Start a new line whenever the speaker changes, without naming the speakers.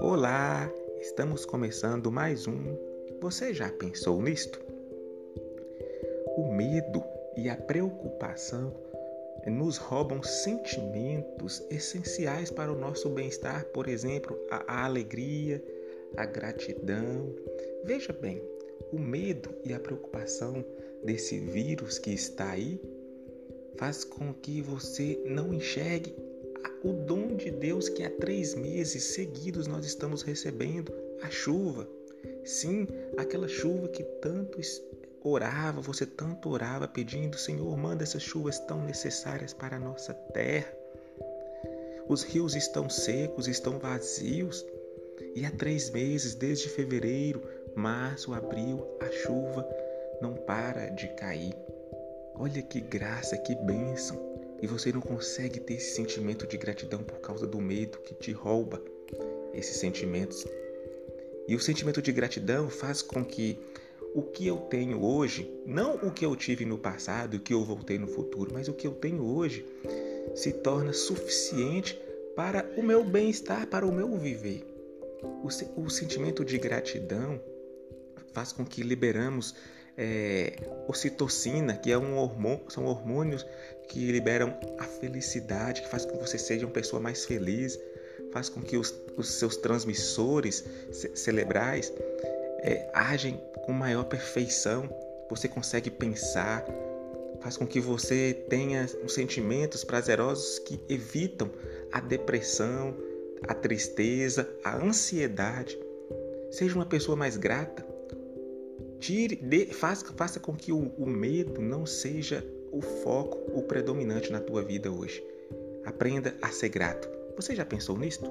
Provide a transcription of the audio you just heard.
Olá, estamos começando mais um. Você já pensou nisto? O medo e a preocupação nos roubam sentimentos essenciais para o nosso bem-estar, por exemplo, a, alegria, a gratidão. Veja bem, o medo e a preocupação desse vírus que está aí faz com que você não enxergue o dom de Deus que há três meses seguidos nós estamos recebendo a chuva. Sim, aquela chuva que tanto orava, você tanto orava pedindo, Senhor, manda essas chuvas tão necessárias para a nossa terra. Os rios estão secos, estão vazios. E há três meses, desde fevereiro, março, abril, a chuva não para de cair. Olha que graça, que bênção. E você não consegue ter esse sentimento de gratidão por causa do medo que te rouba esses sentimentos. E o sentimento de gratidão faz com que o que eu tenho hoje, não o que eu tive no passado, o que eu voltei no futuro, mas o que eu tenho hoje, se torna suficiente para o meu bem-estar, para o meu viver. O, sentimento de gratidão faz com que liberamos é, ocitocina, que é um hormônio, são hormônios que liberam a felicidade, que faz com que você seja uma pessoa mais feliz, faz com que os, os seus transmissores cerebrais é, agem com maior perfeição. Você consegue pensar, faz com que você tenha sentimentos prazerosos que evitam a depressão, a tristeza, a ansiedade. Seja uma pessoa mais grata. Tire, de, faça, faça com que o, o medo não seja o foco, o predominante na tua vida hoje. Aprenda a ser grato. Você já pensou nisto?